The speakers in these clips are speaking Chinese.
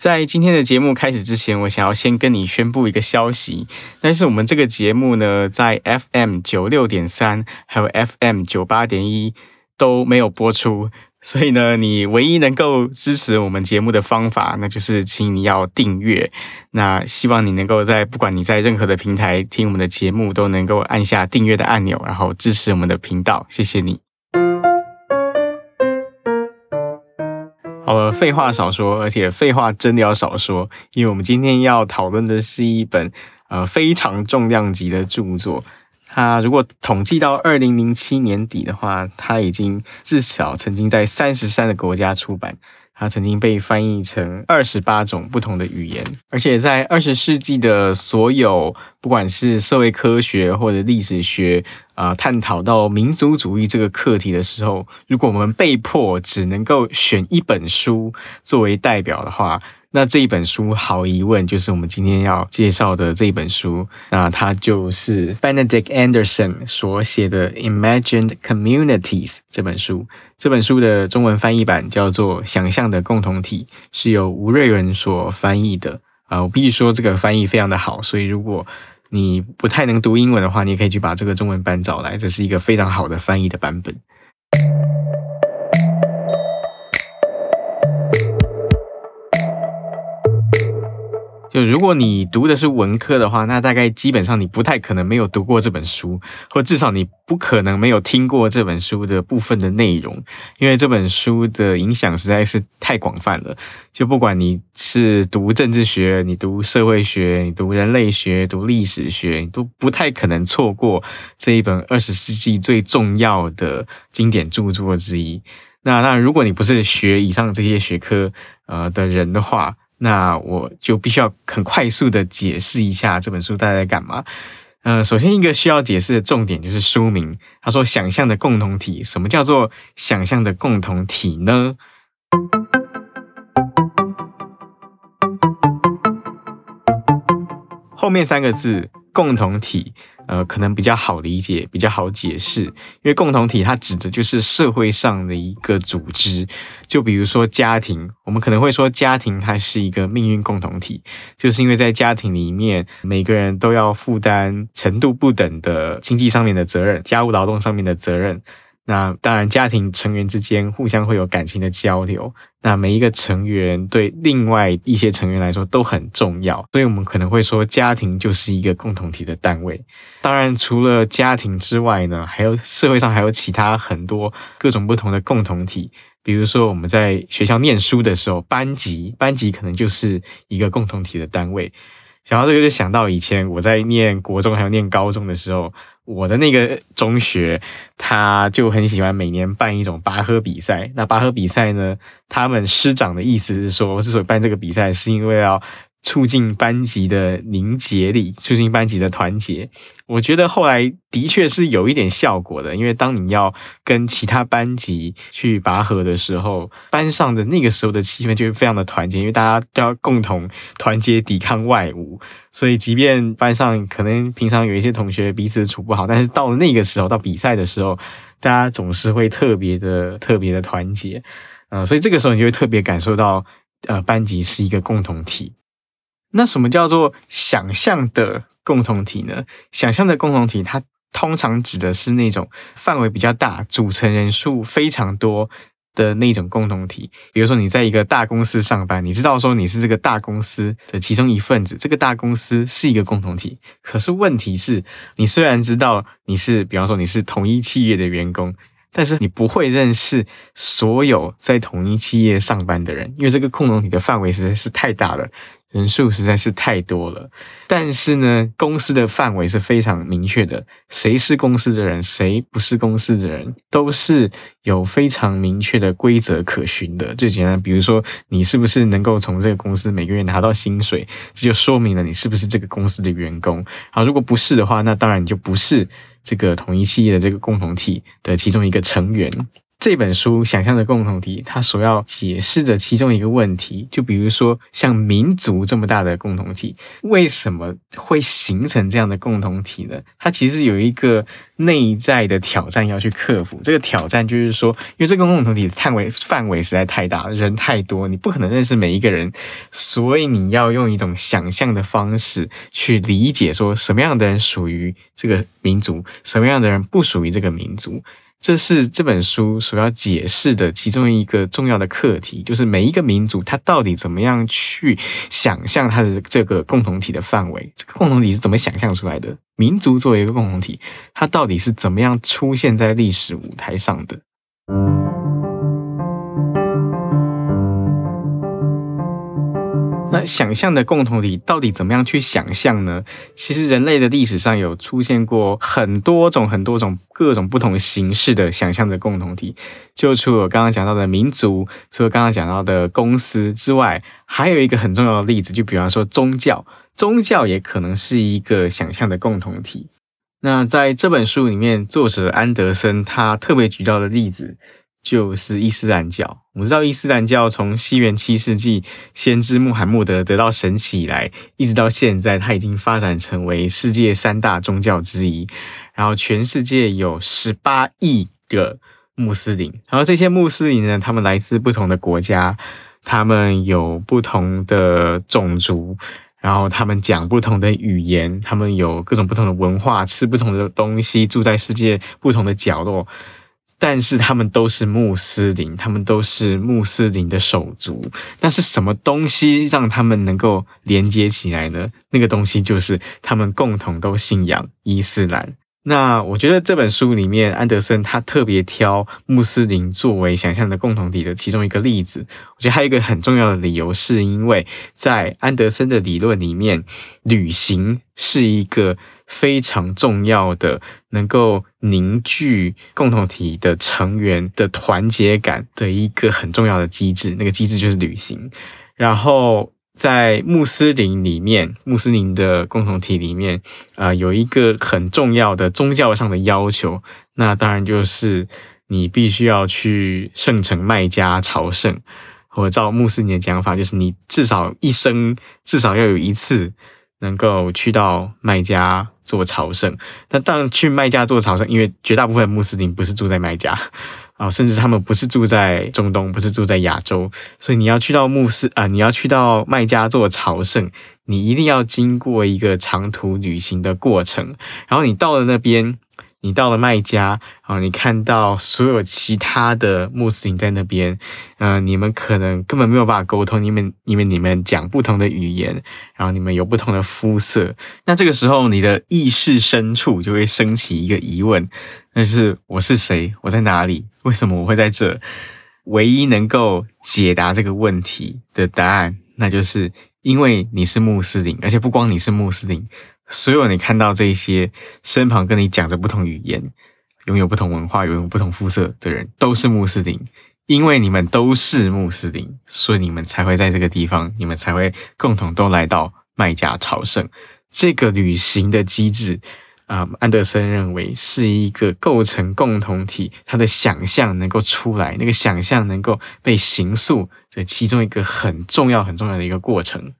在今天的节目开始之前，我想要先跟你宣布一个消息。但是我们这个节目呢，在 FM 九六点三还有 FM 九八点一都没有播出，所以呢，你唯一能够支持我们节目的方法，那就是请你要订阅。那希望你能够在不管你在任何的平台听我们的节目，都能够按下订阅的按钮，然后支持我们的频道。谢谢你。呃，废话少说，而且废话真的要少说，因为我们今天要讨论的是一本呃非常重量级的著作。它如果统计到二零零七年底的话，它已经至少曾经在三十三个国家出版。它曾经被翻译成二十八种不同的语言，而且在二十世纪的所有，不管是社会科学或者历史学，啊、探讨到民族主义这个课题的时候，如果我们被迫只能够选一本书作为代表的话，那这一本书毫无疑问就是我们今天要介绍的这一本书，那它就是 Benedict Anderson 所写的《Imagined Communities》这本书。这本书的中文翻译版叫做《想象的共同体》，是由吴瑞文所翻译的。啊，我必须说这个翻译非常的好，所以如果你不太能读英文的话，你也可以去把这个中文版找来，这是一个非常好的翻译的版本。就如果你读的是文科的话，那大概基本上你不太可能没有读过这本书，或至少你不可能没有听过这本书的部分的内容，因为这本书的影响实在是太广泛了。就不管你是读政治学、你读社会学、你读人类学、读历史学，你都不太可能错过这一本二十世纪最重要的经典著作之一。那那如果你不是学以上这些学科呃的人的话，那我就必须要很快速的解释一下这本书大概在干嘛。呃，首先一个需要解释的重点就是书名。他说：“想象的共同体，什么叫做想象的共同体呢？”后面三个字“共同体”。呃，可能比较好理解，比较好解释，因为共同体它指的就是社会上的一个组织。就比如说家庭，我们可能会说家庭它是一个命运共同体，就是因为在家庭里面，每个人都要负担程度不等的经济上面的责任，家务劳动上面的责任。那当然，家庭成员之间互相会有感情的交流。那每一个成员对另外一些成员来说都很重要，所以我们可能会说，家庭就是一个共同体的单位。当然，除了家庭之外呢，还有社会上还有其他很多各种不同的共同体。比如说，我们在学校念书的时候，班级，班级可能就是一个共同体的单位。想到这个，就想到以前我在念国中还有念高中的时候，我的那个中学，他就很喜欢每年办一种拔河比赛。那拔河比赛呢，他们师长的意思是说，之所以办这个比赛，是因为要。促进班级的凝结力，促进班级的团结。我觉得后来的确是有一点效果的，因为当你要跟其他班级去拔河的时候，班上的那个时候的气氛就会非常的团结，因为大家都要共同团结抵抗外物。所以，即便班上可能平常有一些同学彼此处不好，但是到了那个时候，到比赛的时候，大家总是会特别的、特别的团结。嗯、所以这个时候你就会特别感受到，呃，班级是一个共同体。那什么叫做想象的共同体呢？想象的共同体，它通常指的是那种范围比较大、组成人数非常多的那种共同体。比如说，你在一个大公司上班，你知道说你是这个大公司的其中一份子，这个大公司是一个共同体。可是问题是，你虽然知道你是，比方说你是同一企业的员工，但是你不会认识所有在同一企业上班的人，因为这个共同体的范围实在是太大了。人数实在是太多了，但是呢，公司的范围是非常明确的，谁是公司的人，谁不是公司的人，都是有非常明确的规则可循的。最简单，比如说你是不是能够从这个公司每个月拿到薪水，这就说明了你是不是这个公司的员工。好，如果不是的话，那当然你就不是这个同一企业的这个共同体的其中一个成员。这本书想象的共同体，它所要解释的其中一个问题，就比如说像民族这么大的共同体，为什么会形成这样的共同体呢？它其实有一个内在的挑战要去克服。这个挑战就是说，因为这个共同体的范围范围实在太大，人太多，你不可能认识每一个人，所以你要用一种想象的方式去理解，说什么样的人属于这个民族，什么样的人不属于这个民族。这是这本书所要解释的其中一个重要的课题，就是每一个民族它到底怎么样去想象它的这个共同体的范围，这个共同体是怎么想象出来的？民族作为一个共同体，它到底是怎么样出现在历史舞台上的？那想象的共同体到底怎么样去想象呢？其实人类的历史上有出现过很多种、很多种、各种不同形式的想象的共同体。就除了我刚刚讲到的民族，除了刚刚讲到的公司之外，还有一个很重要的例子，就比方说宗教，宗教也可能是一个想象的共同体。那在这本书里面，作者安德森他特别举到的例子。就是伊斯兰教。我们知道伊斯兰教从西元七世纪先知穆罕默德得到神启以来，一直到现在，它已经发展成为世界三大宗教之一。然后全世界有十八亿个穆斯林，然后这些穆斯林呢，他们来自不同的国家，他们有不同的种族，然后他们讲不同的语言，他们有各种不同的文化，吃不同的东西，住在世界不同的角落。但是他们都是穆斯林，他们都是穆斯林的手足。但是什么东西让他们能够连接起来呢？那个东西就是他们共同都信仰伊斯兰。那我觉得这本书里面，安德森他特别挑穆斯林作为想象的共同体的其中一个例子。我觉得还有一个很重要的理由，是因为在安德森的理论里面，旅行是一个。非常重要的，能够凝聚共同体的成员的团结感的一个很重要的机制，那个机制就是旅行。然后在穆斯林里面，穆斯林的共同体里面，呃，有一个很重要的宗教上的要求，那当然就是你必须要去圣城麦加朝圣，或者照穆斯林的讲法，就是你至少一生至少要有一次。能够去到麦家做朝圣，但当然去麦家做朝圣，因为绝大部分穆斯林不是住在麦家。啊，甚至他们不是住在中东，不是住在亚洲，所以你要去到穆斯啊，你要去到麦加做朝圣，你一定要经过一个长途旅行的过程，然后你到了那边。你到了麦加，啊，你看到所有其他的穆斯林在那边，嗯、你们可能根本没有办法沟通，你们、你们、你们讲不同的语言，然后你们有不同的肤色，那这个时候你的意识深处就会升起一个疑问，那是我是谁？我在哪里？为什么我会在这？唯一能够解答这个问题的答案，那就是因为你是穆斯林，而且不光你是穆斯林。所有你看到这些身旁跟你讲着不同语言、拥有不同文化、拥有不同肤色的人，都是穆斯林。因为你们都是穆斯林，所以你们才会在这个地方，你们才会共同都来到麦加朝圣。这个旅行的机制，啊、安德森认为是一个构成共同体，他的想象能够出来，那个想象能够被形塑的其中一个很重要、很重要的一个过程。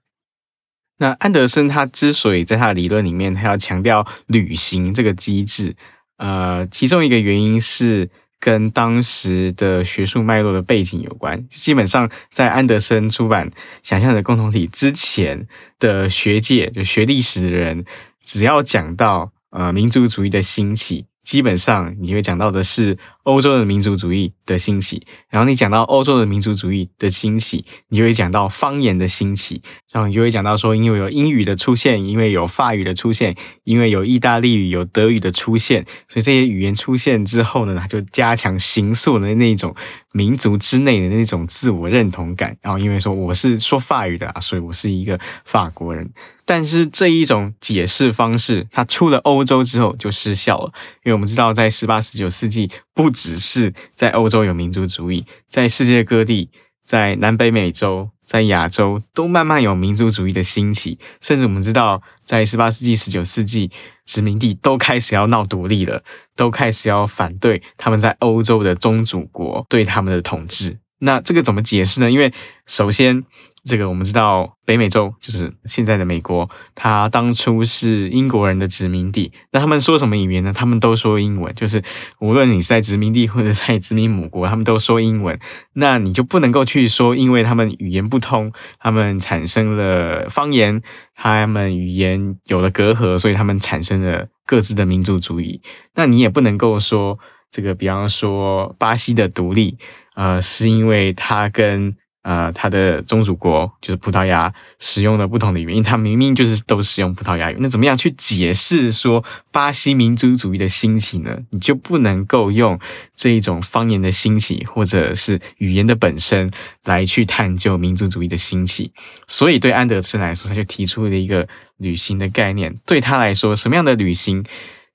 那安德森他之所以在他的理论里面，他要强调旅行这个机制，呃，其中一个原因是跟当时的学术脉络的背景有关。基本上，在安德森出版《想象的共同体》之前的学界，就学历史的人，只要讲到呃民族主义的兴起，基本上你会讲到的是欧洲的民族主义的兴起，然后你讲到欧洲的民族主义的兴起，你就会讲到方言的兴起。然后你就会讲到说，因为有英语的出现，因为有法语的出现，因为有意大利语、有德语的出现，所以这些语言出现之后呢，它就加强形塑的那种民族之内的那种自我认同感。然后因为说我是说法语的啊，所以我是一个法国人。但是这一种解释方式，它出了欧洲之后就失效了，为我们知道在十八、十九世纪，不只是在欧洲有民族主义，在世界各地，在南北美洲。在亚洲都慢慢有民族主义的兴起，甚至我们知道，在十八世纪、十九世纪，殖民地都开始要闹独立了，都开始要反对他们在欧洲的宗主国对他们的统治。那这个怎么解释呢？因为首先，这个我们知道，北美洲就是现在的美国，它当初是英国人的殖民地。那他们说什么语言呢？他们都说英文。就是无论你是在殖民地或者在殖民母国，他们都说英文。那你就不能够去说，因为他们语言不通，他们产生了方言，他们语言有了隔阂，所以他们产生了各自的民族主义。那你也不能够说这个，比方说巴西的独立。呃，是因为他跟呃他的宗主国就是葡萄牙使用的不同的语言，他明明就是都使用葡萄牙语。那怎么样去解释说巴西民族主义的兴起呢？你就不能够用这一种方言的兴起，或者是语言的本身来去探究民族主义的兴起。所以对安德森来说，他就提出了一个旅行的概念。对他来说，什么样的旅行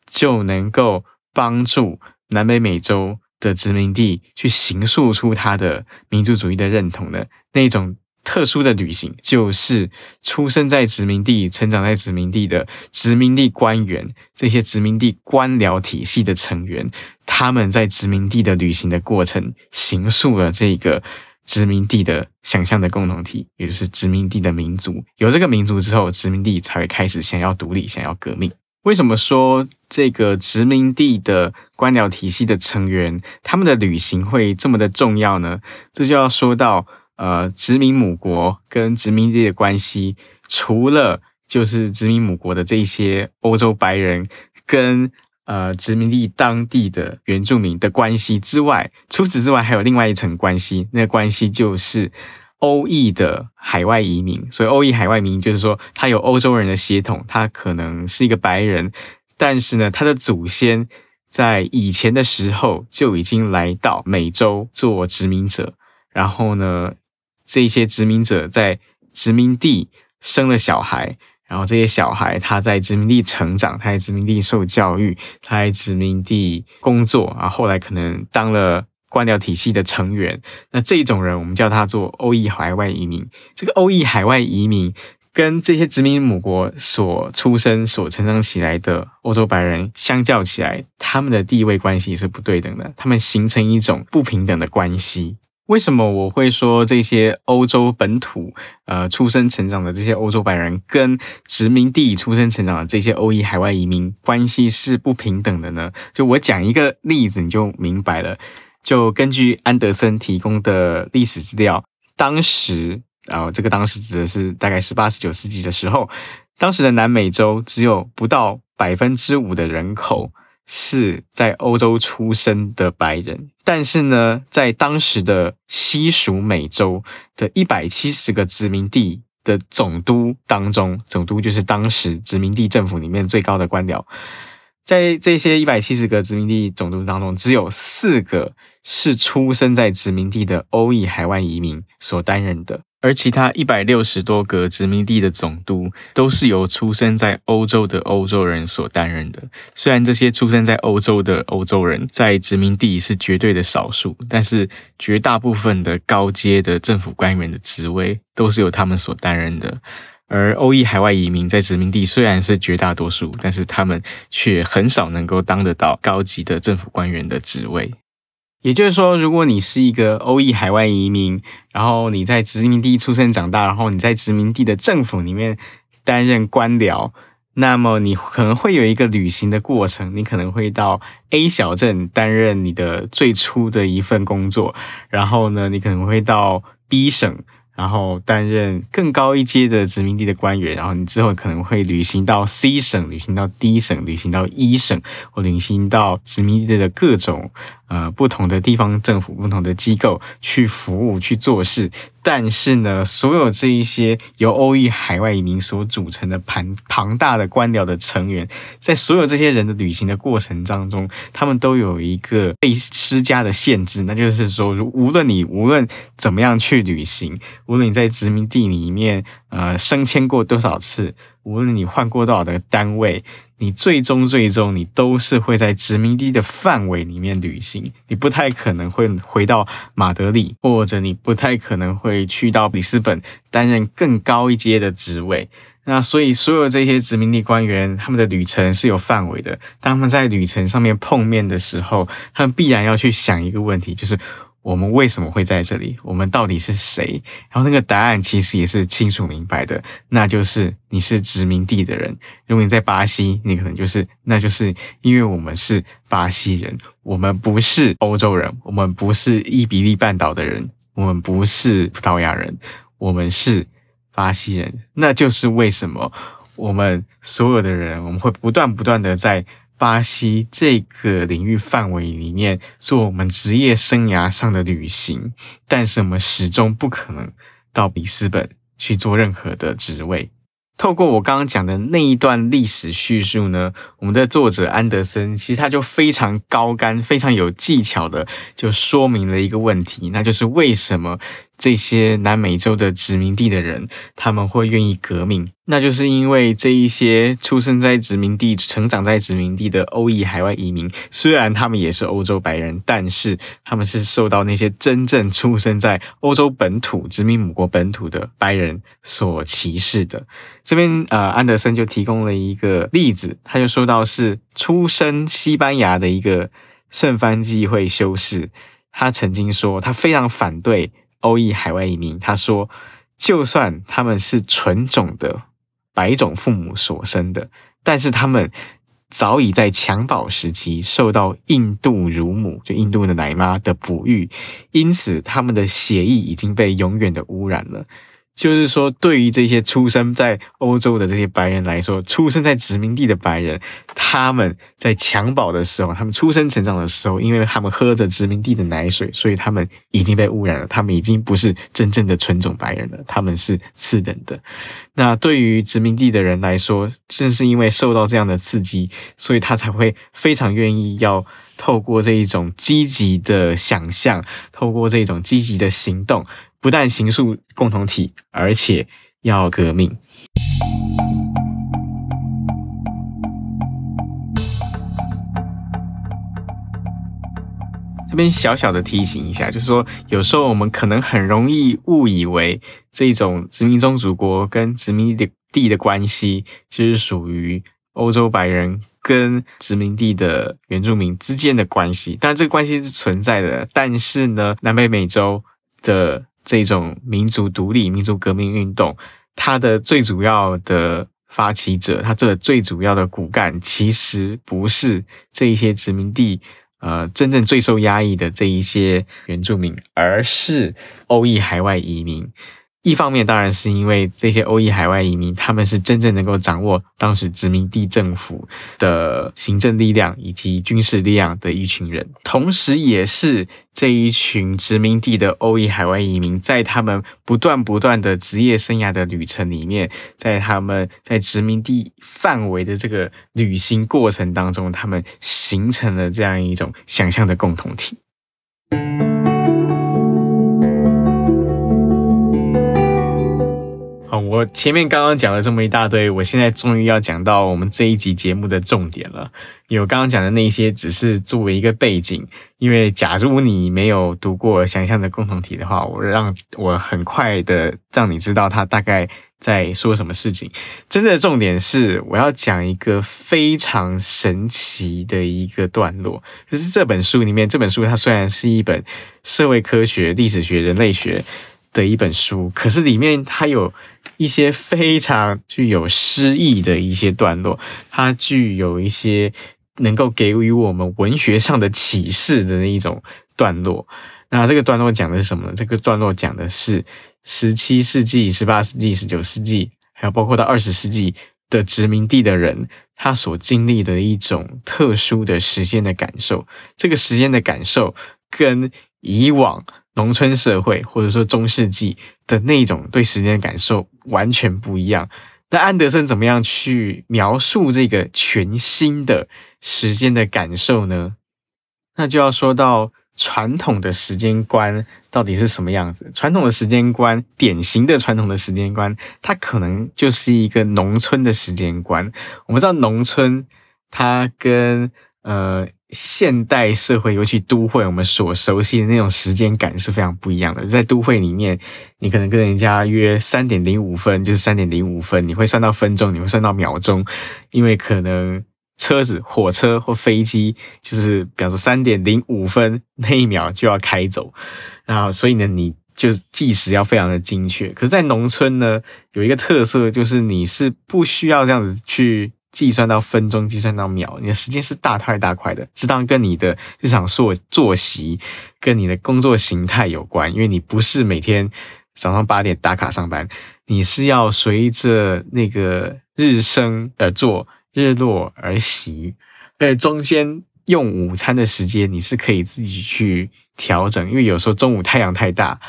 就能够帮助南北美洲的殖民地去形塑出他的民族主义的认同的那种特殊的旅行，就是出生在殖民地、成长在殖民地的殖民地官员，这些殖民地官僚体系的成员，他们在殖民地的旅行的过程，形塑了这个殖民地的想象的共同体，也就是殖民地的民族。有这个民族之后，殖民地才会开始想要独立，想要革命。为什么说这个殖民地的官僚体系的成员，他们的旅行会这么的重要呢？这就要说到，呃，殖民母国跟殖民地的关系，除了就是殖民母国的这些欧洲白人跟呃殖民地当地的原住民的关系之外，除此之外还有另外一层关系，那个关系就是。欧裔的海外移民，所以欧裔海外移民就是说，他有欧洲人的血统，他可能是一个白人，但是呢，他的祖先在以前的时候就已经来到美洲做殖民者，然后呢，这些殖民者在殖民地生了小孩，然后这些小孩他在殖民地成长，他在殖民地受教育，他在殖民地工作，啊，后来可能当了。官僚体系的成员，那这种人我们叫他做欧裔海外移民。这个欧裔海外移民跟这些殖民母国所出生、所成长起来的欧洲白人相较起来，他们的地位关系是不对等的，他们形成一种不平等的关系。为什么我会说这些欧洲本土呃出生成长的这些欧洲白人跟殖民地出生成长的这些欧裔海外移民关系是不平等的呢？就我讲一个例子，你就明白了。就根据安德森提供的历史资料，当时啊，这个当时指的是大概十八、十九世纪的时候，当时的南美洲只有不到百分之五的人口是在欧洲出生的白人，但是呢，在当时的西属美洲的一百七十个殖民地的总督当中，总督就是当时殖民地政府里面最高的官僚。在这些一百七十个殖民地总督当中，只有四个是出生在殖民地的欧裔海外移民所担任的，而其他一百六十多个殖民地的总督都是由出生在欧洲的欧洲人所担任的。虽然这些出生在欧洲的欧洲人在殖民地是绝对的少数，但是绝大部分的高阶的政府官员的职位都是由他们所担任的。而欧裔海外移民在殖民地虽然是绝大多数，但是他们却很少能够当得到高级的政府官员的职位。也就是说，如果你是一个欧裔海外移民，然后你在殖民地出生长大，然后你在殖民地的政府里面担任官僚，那么你可能会有一个旅行的过程，你可能会到 A 小镇担任你的最初的一份工作，然后呢，你可能会到 B 省。然后担任更高一阶的殖民地的官员，然后你之后可能会旅行到 C 省，旅行到 D 省，旅行到 E 省，或旅行到殖民地的各种呃不同的地方政府、不同的机构去服务、去做事。但是呢，所有这一些由欧裔海外移民所组成的庞庞大的官僚的成员，在所有这些人的旅行的过程当中，他们都有一个被施加的限制，那就是说，无论你无论怎么样去旅行，无论你在殖民地里面呃升迁过多少次，无论你换过多少的单位，你最终最终你都是会在殖民地的范围里面旅行，你不太可能会回到马德里，或者你不太可能会去到里斯本担任更高一阶的职位。那所以，所有这些殖民地官员，他们的旅程是有范围的。当他们在旅程上面碰面的时候，他们必然要去想一个问题，就是我们为什么会在这里？我们到底是谁？然后那个答案其实也是清楚明白的，那就是你是殖民地的人。如果你在巴西，你可能就是，那就是因为我们是巴西人，我们不是欧洲人，我们不是伊比利半岛的人，我们不是葡萄牙人，我们是。巴西人，那就是为什么我们所有的人，我们会不断不断的在巴西这个领域范围里面做我们职业生涯上的旅行，但是我们始终不可能到里斯本去做任何的职位。透过我刚刚讲的那一段历史叙述呢，我们的作者安德森其实他就非常高干、非常有技巧的就说明了一个问题，那就是为什么。这些南美洲的殖民地的人，他们会愿意革命，那就是因为这一些出生在殖民地、成长在殖民地的欧裔海外移民，虽然他们也是欧洲白人，但是他们是受到那些真正出生在欧洲本土、殖民母国本土的白人所歧视的。这边呃，安德森就提供了一个例子，他就说到是出生西班牙的一个圣方济会修士，他曾经说他非常反对。欧裔海外移民，他说，就算他们是纯种的白种父母所生的，但是他们早已在襁褓时期受到印度乳母，就印度的奶妈的哺育，因此他们的血液已经被永远的污染了。就是说，对于这些出生在欧洲的这些白人来说，出生在殖民地的白人，他们在襁褓的时候，他们出生成长的时候，因为他们喝着殖民地的奶水，所以他们已经被污染了。他们已经不是真正的纯种白人了，他们是次等的。那对于殖民地的人来说，正是因为受到这样的刺激，所以他才会非常愿意要透过这一种积极的想象，透过这种积极的行动。不但形塑共同体，而且要革命。这边小小的提醒一下，就是说，有时候我们可能很容易误以为这种殖民宗主国跟殖民地的关系，就是属于欧洲白人跟殖民地的原住民之间的关系。当然，这个关系是存在的。但是呢，南北美洲的这种民族独立、民族革命运动，它的最主要的发起者，它这个最主要的骨干，其实不是这一些殖民地，呃，真正最受压抑的这一些原住民，而是欧裔海外移民。一方面当然是因为这些欧裔海外移民，他们是真正能够掌握当时殖民地政府的行政力量以及军事力量的一群人，同时也是这一群殖民地的欧裔海外移民，在他们不断不断的职业生涯的旅程里面，在他们在殖民地范围的这个旅行过程当中，他们形成了这样一种想象的共同体。我前面刚刚讲了这么一大堆，我现在终于要讲到我们这一集节目的重点了。有刚刚讲的那些只是作为一个背景，因为假如你没有读过《想象的共同体》的话，我让我很快的让你知道他大概在说什么事情。真正的重点是我要讲一个非常神奇的一个段落，就是这本书里面，这本书它虽然是一本社会科学、历史学、人类学的一本书，可是里面它有。一些非常具有诗意的一些段落，它具有一些能够给予我们文学上的启示的那一种段落。那这个段落讲的是什么呢？这个段落讲的是十七世纪、十八世纪、十九世纪，还有包括到二十世纪的殖民地的人，他所经历的一种特殊的时间的感受。这个时间的感受跟以往。农村社会，或者说中世纪的那种对时间的感受完全不一样。那安德森怎么样去描述这个全新的时间的感受呢？那就要说到传统的时间观到底是什么样子？传统的时间观，典型的传统的时间观，它可能就是一个农村的时间观。我们知道农村，它跟呃现代社会，尤其都会，我们所熟悉的那种时间感是非常不一样的。在都会里面，你可能跟人家约三点零五分，就是三点零五分，你会算到分钟，你会算到秒钟，因为可能。车子、火车或飞机，就是比方说三点零五分那一秒就要开走，然后所以呢，你就计时要非常的精确。可是，在农村呢，有一个特色，就是你是不需要这样子去计算到分钟、计算到秒，你的时间是大块大块的。这当跟你的日常作作息、跟你的工作形态有关，因为你不是每天早上八点打卡上班，你是要随着那个日升而作。日落而息，而中间用午餐的时间你是可以自己去调整，因为有时候中午太阳太大，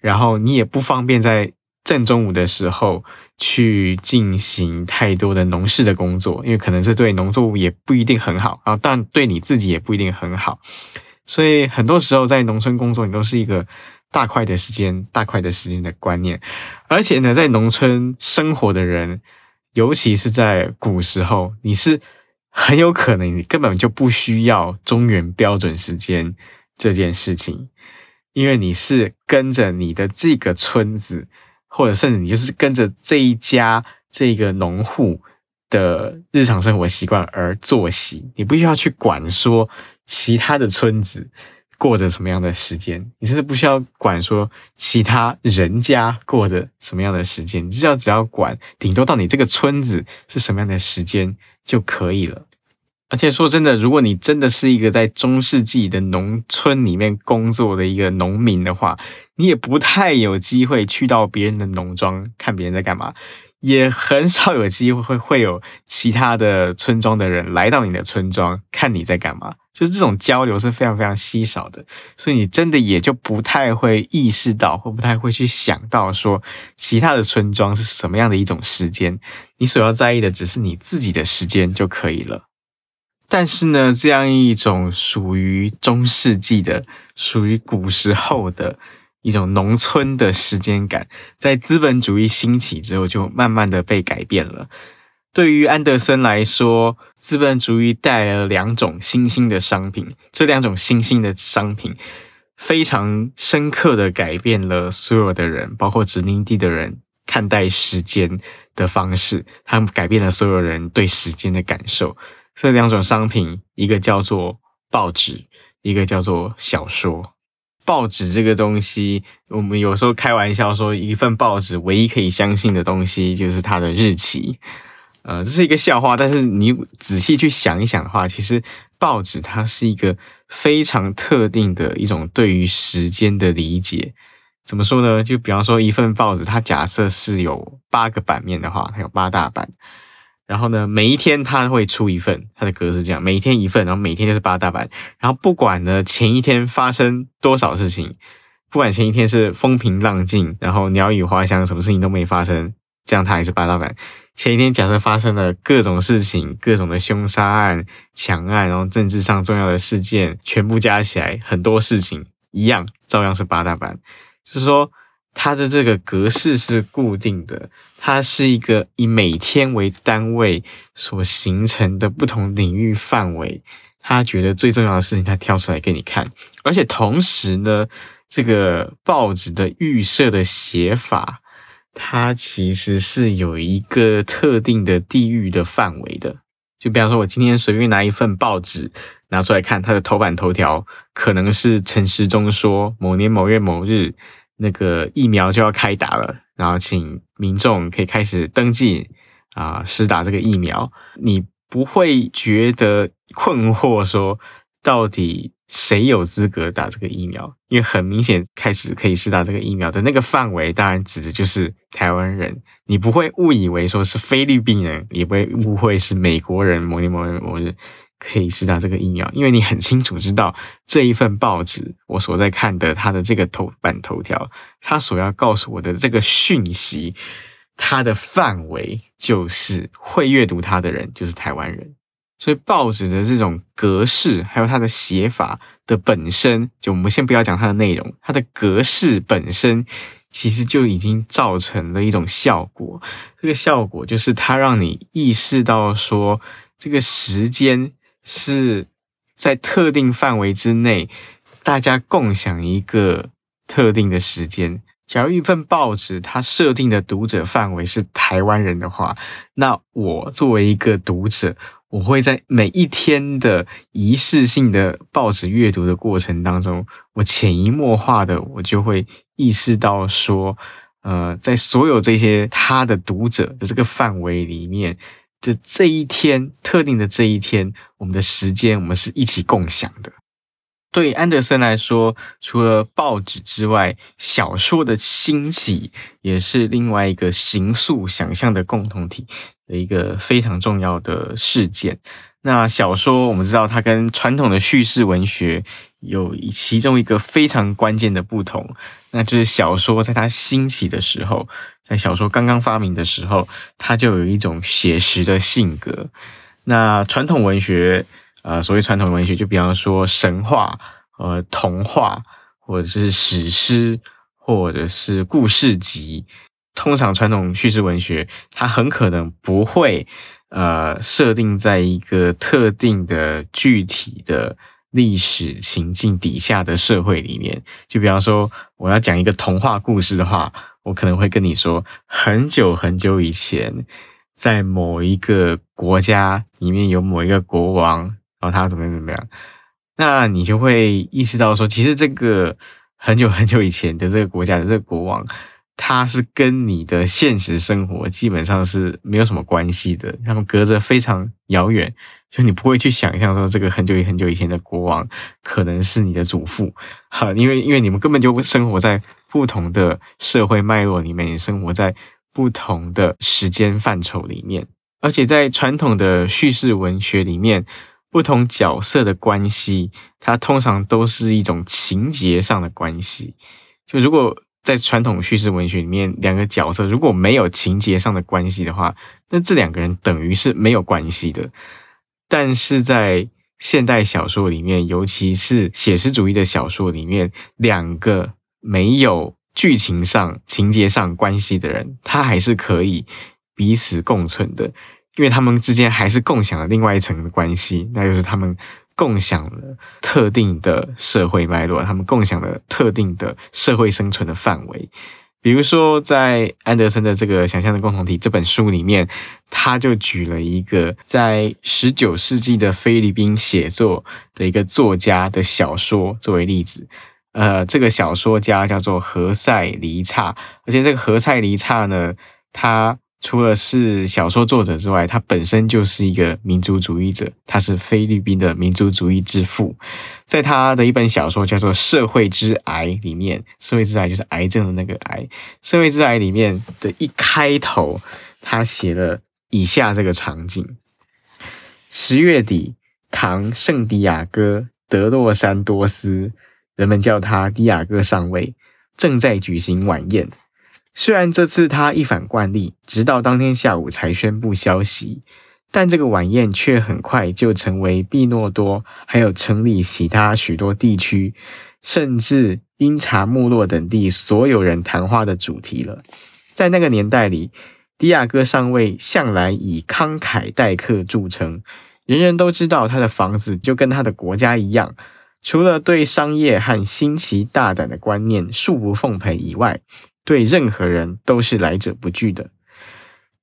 然后你也不方便在正中午的时候去进行太多的农事的工作，因为可能是对农作物也不一定很好，啊但对你自己也不一定很好，所以很多时候在农村工作，你都是一个大块的时间、大块的时间的观念，而且呢，在农村生活的人。尤其是在古时候，你是很有可能你根本就不需要中原标准时间这件事情，因为你是跟着你的这个村子，或者甚至你就是跟着这一家这个农户的日常生活习惯而作息，你不需要去管说其他的村子。过着什么样的时间？你甚至不需要管说其他人家过着什么样的时间，你只要只要管，顶多到你这个村子是什么样的时间就可以了。而且说真的，如果你真的是一个在中世纪的农村里面工作的一个农民的话，你也不太有机会去到别人的农庄看别人在干嘛。也很少有机会会有其他的村庄的人来到你的村庄看你在干嘛，就是这种交流是非常非常稀少的，所以你真的也就不太会意识到或不太会去想到说其他的村庄是什么样的一种时间，你所要在意的只是你自己的时间就可以了。但是呢，这样一种属于中世纪的、属于古时候的。一种农村的时间感，在资本主义兴起之后，就慢慢的被改变了。对于安德森来说，资本主义带来了两种新兴的商品，这两种新兴的商品非常深刻的改变了所有的人，包括殖民地的人看待时间的方式，他们改变了所有人对时间的感受。这两种商品，一个叫做报纸，一个叫做小说。报纸这个东西，我们有时候开玩笑说，一份报纸唯一可以相信的东西就是它的日期。呃，这是一个笑话，但是你仔细去想一想的话，其实报纸它是一个非常特定的一种对于时间的理解。怎么说呢？就比方说一份报纸，它假设是有八个版面的话，它有八大版。然后呢，每一天他会出一份，他的格式这样，每一天一份，然后每天就是八大版。然后不管呢前一天发生多少事情，不管前一天是风平浪静，然后鸟语花香，什么事情都没发生，这样他还是八大版。前一天假设发生了各种事情，各种的凶杀案、抢案，然后政治上重要的事件，全部加起来很多事情一样，照样是八大版。就是说。它的这个格式是固定的，它是一个以每天为单位所形成的不同领域范围。他觉得最重要的事情，他挑出来给你看。而且同时呢，这个报纸的预设的写法，它其实是有一个特定的地域的范围的。就比方说，我今天随便拿一份报纸拿出来看，它的头版头条可能是陈时中说某年某月某日。那个疫苗就要开打了，然后请民众可以开始登记啊，施打这个疫苗。你不会觉得困惑，说到底谁有资格打这个疫苗？因为很明显，开始可以施打这个疫苗的那个范围，当然指的就是台湾人。你不会误以为说是菲律宾人，也不会误会是美国人。某年某日某日。可以施打这个疫苗，因为你很清楚知道这一份报纸，我所在看的它的这个头版头条，它所要告诉我的这个讯息，它的范围就是会阅读它的人就是台湾人，所以报纸的这种格式还有它的写法的本身，就我们先不要讲它的内容，它的格式本身其实就已经造成了一种效果。这个效果就是它让你意识到说，这个时间是在特定范围之内，大家共享一个特定的时间。假如一份报纸它设定的读者范围是台湾人的话，那我作为一个读者，我会在每一天的仪式性的报纸阅读的过程当中，我潜移默化的，我就会意识到说，呃，在所有这些他的读者的这个范围里面，就这一天特定的这一天，我们的时间我们是一起共享的。对安德森来说，除了报纸之外，小说的兴起也是另外一个形塑想象的共同体的一个非常重要的事件。那小说我们知道，它跟传统的叙事文学有其中一个非常关键的不同，那就是小说在它兴起的时候，在小说刚刚发明的时候，它就有一种写实的性格。那传统文学。呃，所谓传统文学，就比方说神话、呃童话，或者是史诗，或者是故事集。通常传统叙事文学，它很可能不会呃设定在一个特定的具体的历史情境底下的社会里面。就比方说，我要讲一个童话故事的话，我可能会跟你说，很久很久以前，在某一个国家里面有某一个国王。然后他怎么怎么样，那你就会意识到说，其实这个很久很久以前的这个国家的这个国王，他是跟你的现实生活基本上是没有什么关系的，他们隔着非常遥远，就你不会去想象说这个很久很久以前的国王可能是你的祖父，哈，因为因为你们根本就生活在不同的社会脉络里面，你生活在不同的时间范畴里面，而且在传统的叙事文学里面。不同角色的关系，它通常都是一种情节上的关系。就如果在传统叙事文学里面，两个角色如果没有情节上的关系的话，那这两个人等于是没有关系的。但是在现代小说里面，尤其是写实主义的小说里面，两个没有剧情上、情节上关系的人，他还是可以彼此共存的。因为他们之间还是共享了另外一层的关系，那就是他们共享了特定的社会脉络，他们共享了特定的社会生存的范围。比如说，在安德森的这个《想象的共同体》这本书里面，他就举了一个在十九世纪的菲律宾写作的一个作家的小说作为例子。呃，这个小说家叫做何塞黎察，而且这个何塞黎察呢，他。除了是小说作者之外，他本身就是一个民族主义者，他是菲律宾的民族主义之父。在他的一本小说叫做《社会之癌》里面，《社会之癌》就是癌症的那个癌，《社会之癌》里面的一开头，他写了以下这个场景：十月底，唐圣地亚哥德洛山多斯，人们叫他迪亚哥上尉，正在举行晚宴。虽然这次他一反惯例，直到当天下午才宣布消息，但这个晚宴却很快就成为毕诺多还有城里其他许多地区，甚至因察穆洛等地所有人谈话的主题了。在那个年代里，迪亚哥上尉向来以慷慨待客著称，人人都知道他的房子就跟他的国家一样，除了对商业和新奇大胆的观念恕不奉陪以外。对任何人都是来者不拒的，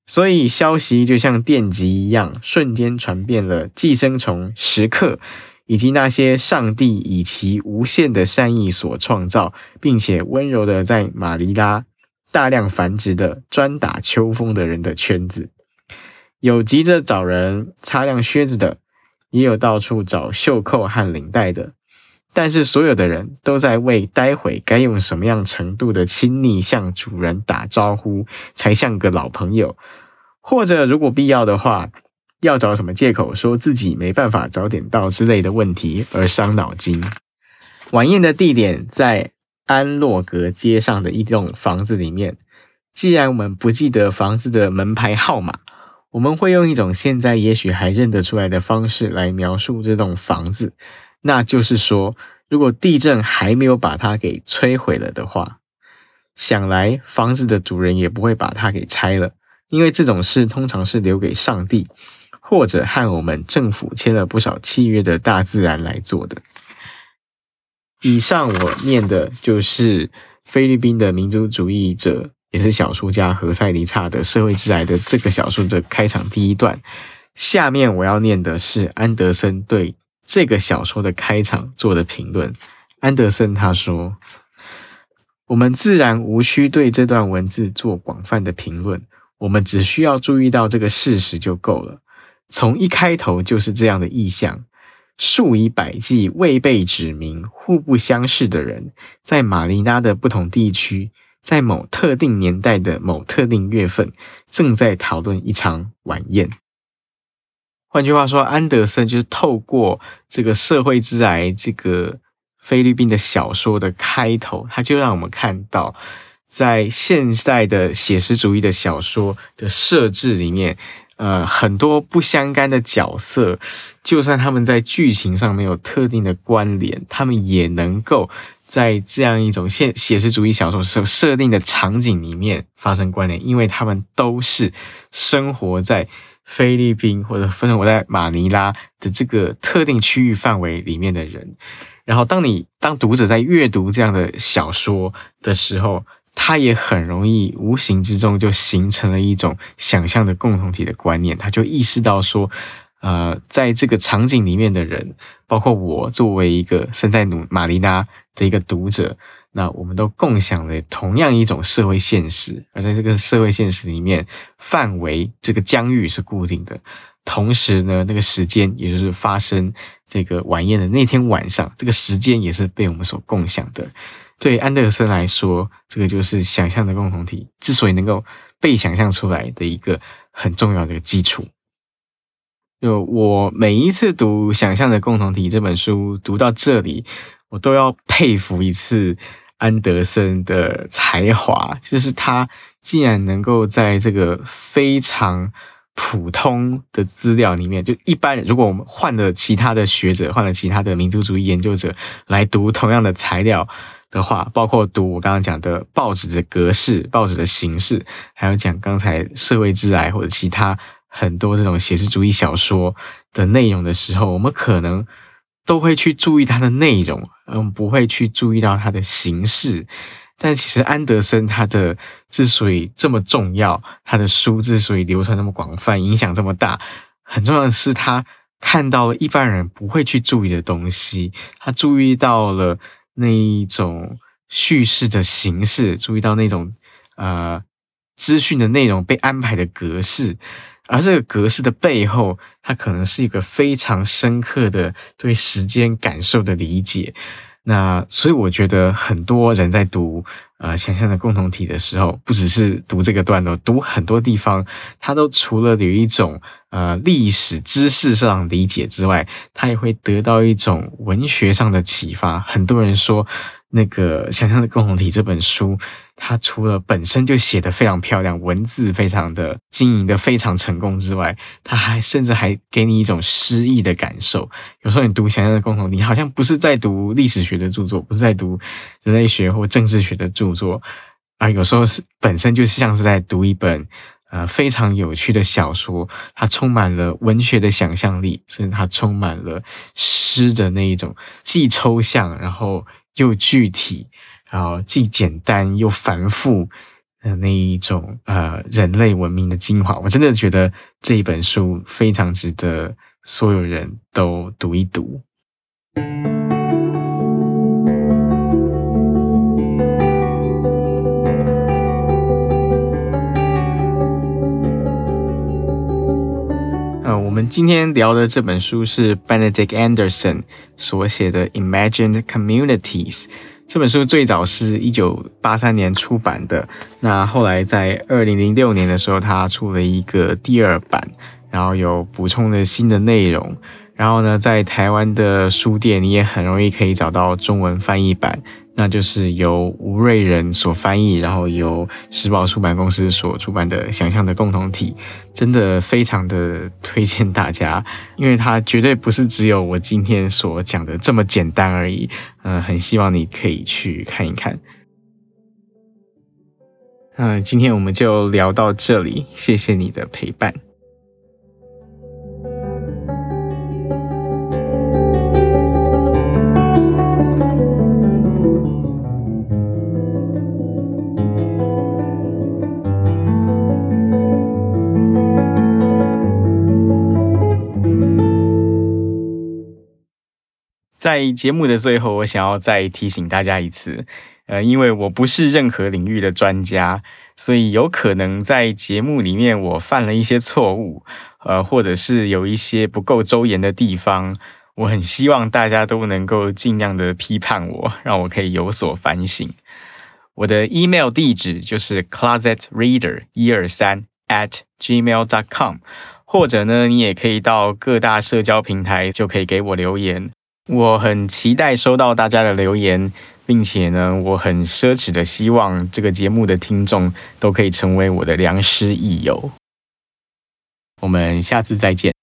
所以消息就像电击一样，瞬间传遍了寄生虫、食客，以及那些上帝以其无限的善意所创造，并且温柔的在马尼拉大量繁殖的专打秋风的人的圈子。有急着找人擦亮靴子的，也有到处找袖扣和领带的。但是所有的人都在为待会该用什么样程度的亲昵向主人打招呼才像个老朋友，或者如果必要的话，要找什么借口说自己没办法早点到之类的问题而伤脑筋。晚宴的地点在安洛格街上的一栋房子里面。既然我们不记得房子的门牌号码，我们会用一种现在也许还认得出来的方式来描述这栋房子。那就是说，如果地震还没有把它给摧毁了的话，想来房子的主人也不会把它给拆了，因为这种事通常是留给上帝或者和我们政府签了不少契约的大自然来做的。以上我念的就是菲律宾的民族主义者，也是小说家何塞·尼察的《社会之癌》的这个小说的开场第一段。下面我要念的是安德森对这个小说的开场做的评论。安德森他说：“我们自然无需对这段文字做广泛的评论，我们只需要注意到这个事实就够了。从一开头就是这样的意象。”数以百计未被指名、互不相识的人，在马尼拉的不同地区，在某特定年代的某特定月份，正在讨论一场晚宴。换句话说，安德森就是透过这个社会之癌这个菲律宾的小说的开头，他就让我们看到，在现代的写实主义的小说的设置里面。呃，很多不相干的角色，就算他们在剧情上没有特定的关联，他们也能够在这样一种现写实主义小说设设定的场景里面发生关联，因为他们都是生活在菲律宾或者生活在马尼拉的这个特定区域范围里面的人。然后，当你当读者在阅读这样的小说的时候，他也很容易无形之中就形成了一种想象的共同体的观念，他就意识到说，呃，在这个场景里面的人，包括我作为一个身在努马尼拉的一个读者，那我们都共享了同样一种社会现实，而在这个社会现实里面，范围这个疆域是固定的，同时呢，那个时间也就是发生这个晚宴的那天晚上，这个时间也是被我们所共享的。对安德森来说，这个就是想象的共同体之所以能够被想象出来的一个很重要的一个基础。就我每一次读《想象的共同体》这本书，读到这里，我都要佩服一次安德森的才华，就是他竟然能够在这个非常普通的资料里面，就一般，如果我们换了其他的学者，换了其他的民族主义研究者来读同样的材料。的话，包括读我刚刚讲的报纸的格式、报纸的形式，还有讲刚才社会之癌或者其他很多这种写实主义小说的内容的时候，我们可能都会去注意它的内容，嗯，不会去注意到它的形式。但其实安德森他的之所以这么重要，他的书之所以流传那么广泛，影响这么大，很重要的是他看到了一般人不会去注意的东西，他注意到了。那一种叙事的形式，注意到那种呃资讯的内容被安排的格式，而这个格式的背后，它可能是一个非常深刻的对时间感受的理解。那所以我觉得很多人在读呃想象的共同体的时候，不只是读这个段落，读很多地方，它都除了有一种呃历史知识上理解之外，它也会得到一种文学上的启发。很多人说，那个想象的共同体这本书。它除了本身就写得非常漂亮，文字非常的经营的非常成功之外，它还甚至还给你一种诗意的感受。有时候你读《想象的共同你》，好像不是在读历史学的著作，不是在读人类学或政治学的著作，而有时候是本身就像是在读一本呃非常有趣的小说，它充满了文学的想象力，甚至它充满了诗的那一种既抽象，然后又具体。然后既简单又繁复的那一种呃人类文明的精华，我真的觉得这一本书非常值得所有人都读一读。呃，我们今天聊的这本书是 Benedict Anderson 所写的《Imagined Communities》。这本书最早是一九八三年出版的，那后来在二零零六年的时候，它出了一个第二版，然后有补充的新的内容。然后呢，在台湾的书店，你也很容易可以找到中文翻译版那就是由吴叡人所翻译，然后由时报出版公司所出版的《想象的共同体》，真的非常的推荐大家，因为它绝对不是只有我今天所讲的这么简单而已。嗯、很希望你可以去看一看。嗯、今天我们就聊到这里，谢谢你的陪伴。在节目的最后，我想要再提醒大家一次，呃，因为我不是任何领域的专家，所以有可能在节目里面我犯了一些错误，呃，或者是有一些不够周延的地方，我很希望大家都能够尽量的批判我，让我可以有所反省。我的 email 地址就是 closetreader 一二三 at gmail dot com，或者呢，你也可以到各大社交平台就可以给我留言。我很期待收到大家的留言，并且呢，我很奢侈的希望这个节目的听众都可以成为我的良师益友。我们下次再见。